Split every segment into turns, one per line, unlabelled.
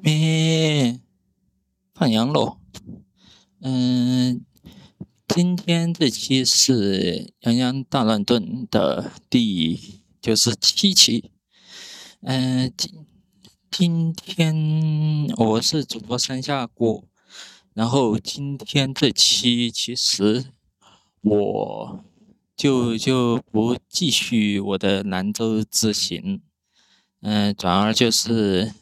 咩放羊喽。嗯，今天这期是《洋洋大乱炖》的第就是七期。嗯，今今天我是主播山下锅，然后今天这期其实我就就不继续我的兰州之行，嗯，转而就是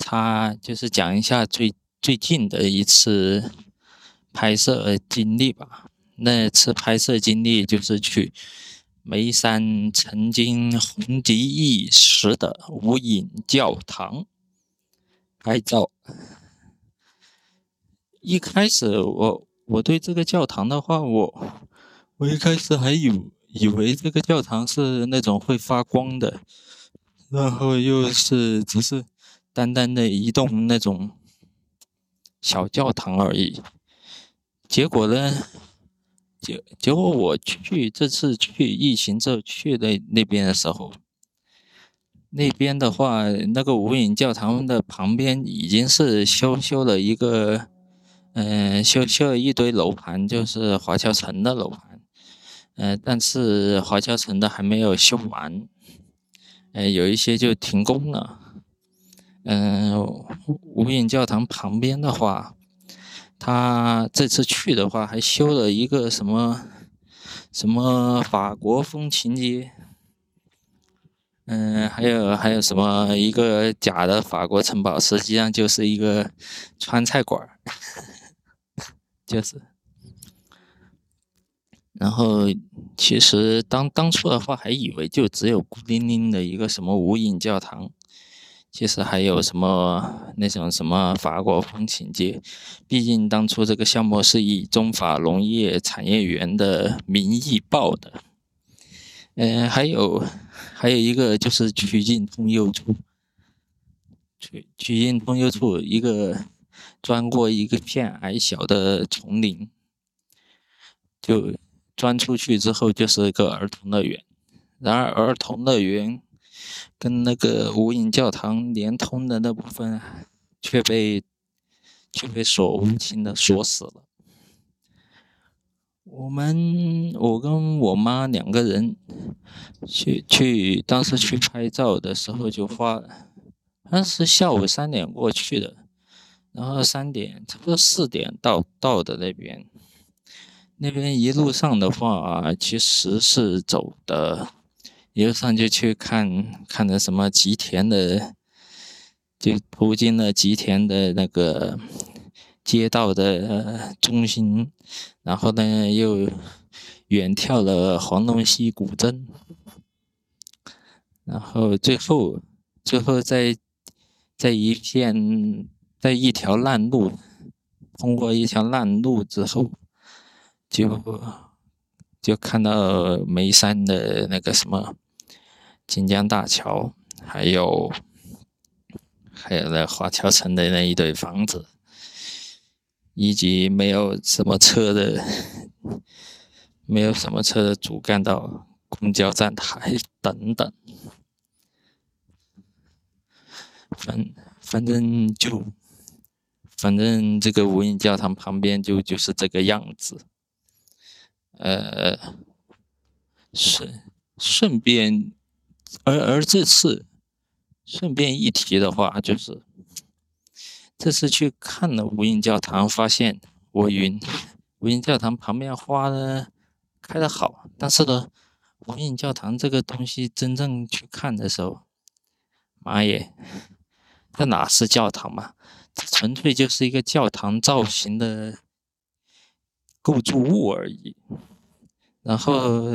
他就是讲一下最最近的一次拍摄经历吧。那次拍摄经历就是去。眉山曾经红极一时的无影教堂拍照。一开始我我对这个教堂的话，我我一开始还以以为这个教堂是那种会发光的，然后又是只是单单的一栋那种小教堂而已。结果呢？结结果我去这次去疫情之后去的那边的时候，那边的话，那个无影教堂的旁边已经是修修了一个，嗯，修修了一堆楼盘，就是华侨城的楼盘，嗯，但是华侨城的还没有修完，嗯，有一些就停工了，嗯，无影教堂旁边的话。他这次去的话，还修了一个什么什么法国风情街，嗯，还有还有什么一个假的法国城堡，实际上就是一个川菜馆儿，就是。然后其实当当初的话，还以为就只有孤零零的一个什么无影教堂。其实还有什么那种什么法国风情街，毕竟当初这个项目是以中法农业产业园的名义报的。嗯，还有还有一个就是曲径通幽处，曲曲径通幽处一个钻过一个片矮小的丛林，就钻出去之后就是一个儿童乐园。然而儿童乐园。跟那个无影教堂连通的那部分，却被却被锁无情的锁死了。我们我跟我妈两个人去去，当时去拍照的时候就花，当时下午三点过去的，然后三点差不多四点到到的那边，那边一路上的话其实是走的。一路上就去看看的什么吉田的，就途经了吉田的那个街道的中心，然后呢又远眺了黄龙溪古镇，然后最后最后在在一片在一条烂路，通过一条烂路之后，就就看到眉山的那个什么。锦江大桥，还有还有那华侨城的那一堆房子，以及没有什么车的，没有什么车的主干道、公交站台等等，反反正就反正这个无影教堂旁边就就是这个样子，呃，顺顺便。而而这次，顺便一提的话，就是这次去看了无影教堂，发现我云无影教堂旁边花呢开的好，但是呢，无影教堂这个东西真正去看的时候，妈耶，这哪是教堂嘛？这纯粹就是一个教堂造型的构筑物而已。然后。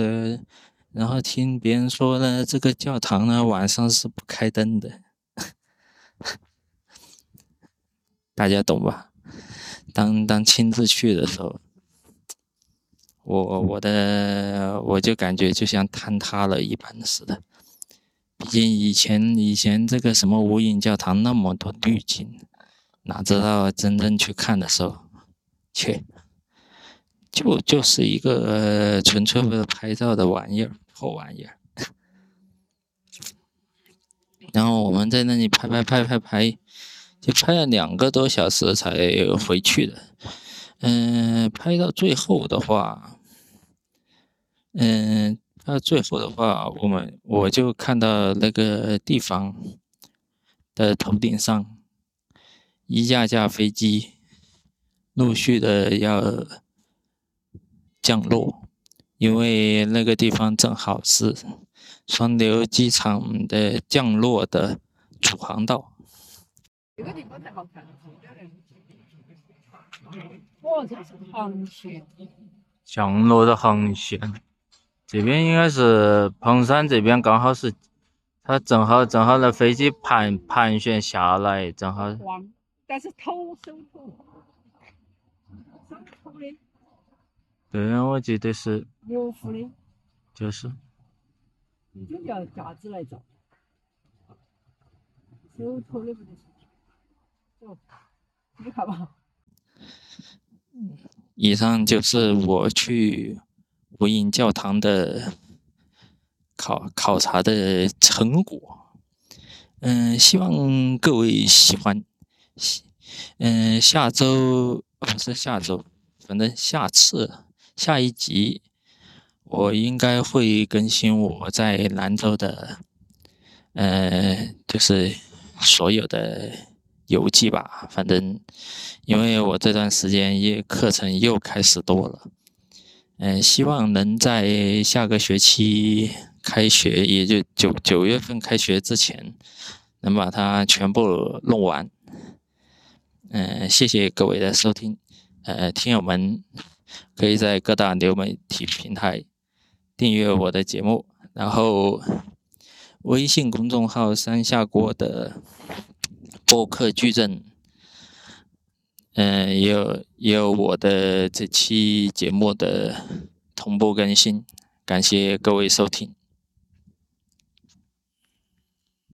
然后听别人说呢，这个教堂呢晚上是不开灯的，大家懂吧？当当亲自去的时候，我我的我就感觉就像坍塌了一般似的。毕竟以前以前这个什么无影教堂那么多滤镜，哪知道真正去看的时候，切，就就是一个纯粹为了拍照的玩意儿。破玩意儿，然后我们在那里拍拍拍拍拍，就拍了两个多小时才回去的。嗯，拍到最后的话，嗯，到最后的话，我们我就看到那个地方的头顶上一架架飞机陆续的要降落，因为那个地方正好是双流机场的降落的主航道。这个地方才好看。哦，这是航线。降落的航线，这边应该是彭山这边，刚好是，它正好正好那飞机盘盘旋下来，正好。但是头手头，手头的。对啊，我记得是。模糊的。就是。就叫架子来照。手头的不得行。你看吧。以上就是我去无影教堂的考考察的成果。嗯，希望各位喜欢。嗯，下周不是下周，反正下次下一集，我应该会更新我在兰州的，呃，就是所有的。游记吧，反正因为我这段时间也课程又开始多了，嗯，希望能在下个学期开学，也就九九月份开学之前，能把它全部弄完。嗯，谢谢各位的收听，呃，听友们可以在各大流媒体平台订阅我的节目，然后微信公众号“三下锅”的。播客矩阵，嗯，也有也有我的这期节目的同步更新，感谢各位收听。